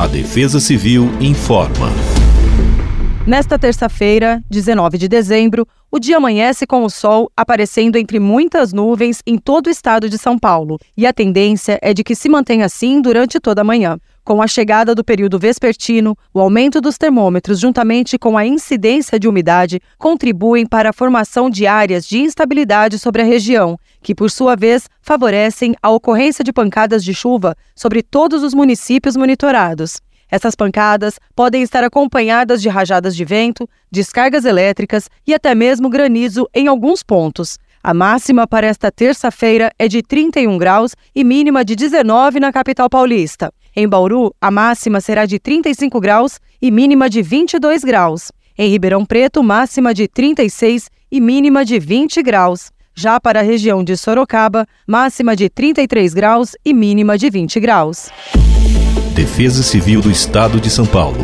A Defesa Civil informa. Nesta terça-feira, 19 de dezembro, o dia amanhece com o sol aparecendo entre muitas nuvens em todo o estado de São Paulo, e a tendência é de que se mantenha assim durante toda a manhã. Com a chegada do período vespertino, o aumento dos termômetros, juntamente com a incidência de umidade, contribuem para a formação de áreas de instabilidade sobre a região, que, por sua vez, favorecem a ocorrência de pancadas de chuva sobre todos os municípios monitorados. Essas pancadas podem estar acompanhadas de rajadas de vento, descargas elétricas e até mesmo granizo em alguns pontos. A máxima para esta terça-feira é de 31 graus e mínima de 19 na capital paulista. Em Bauru, a máxima será de 35 graus e mínima de 22 graus. Em Ribeirão Preto, máxima de 36 e mínima de 20 graus. Já para a região de Sorocaba, máxima de 33 graus e mínima de 20 graus. Defesa Civil do Estado de São Paulo.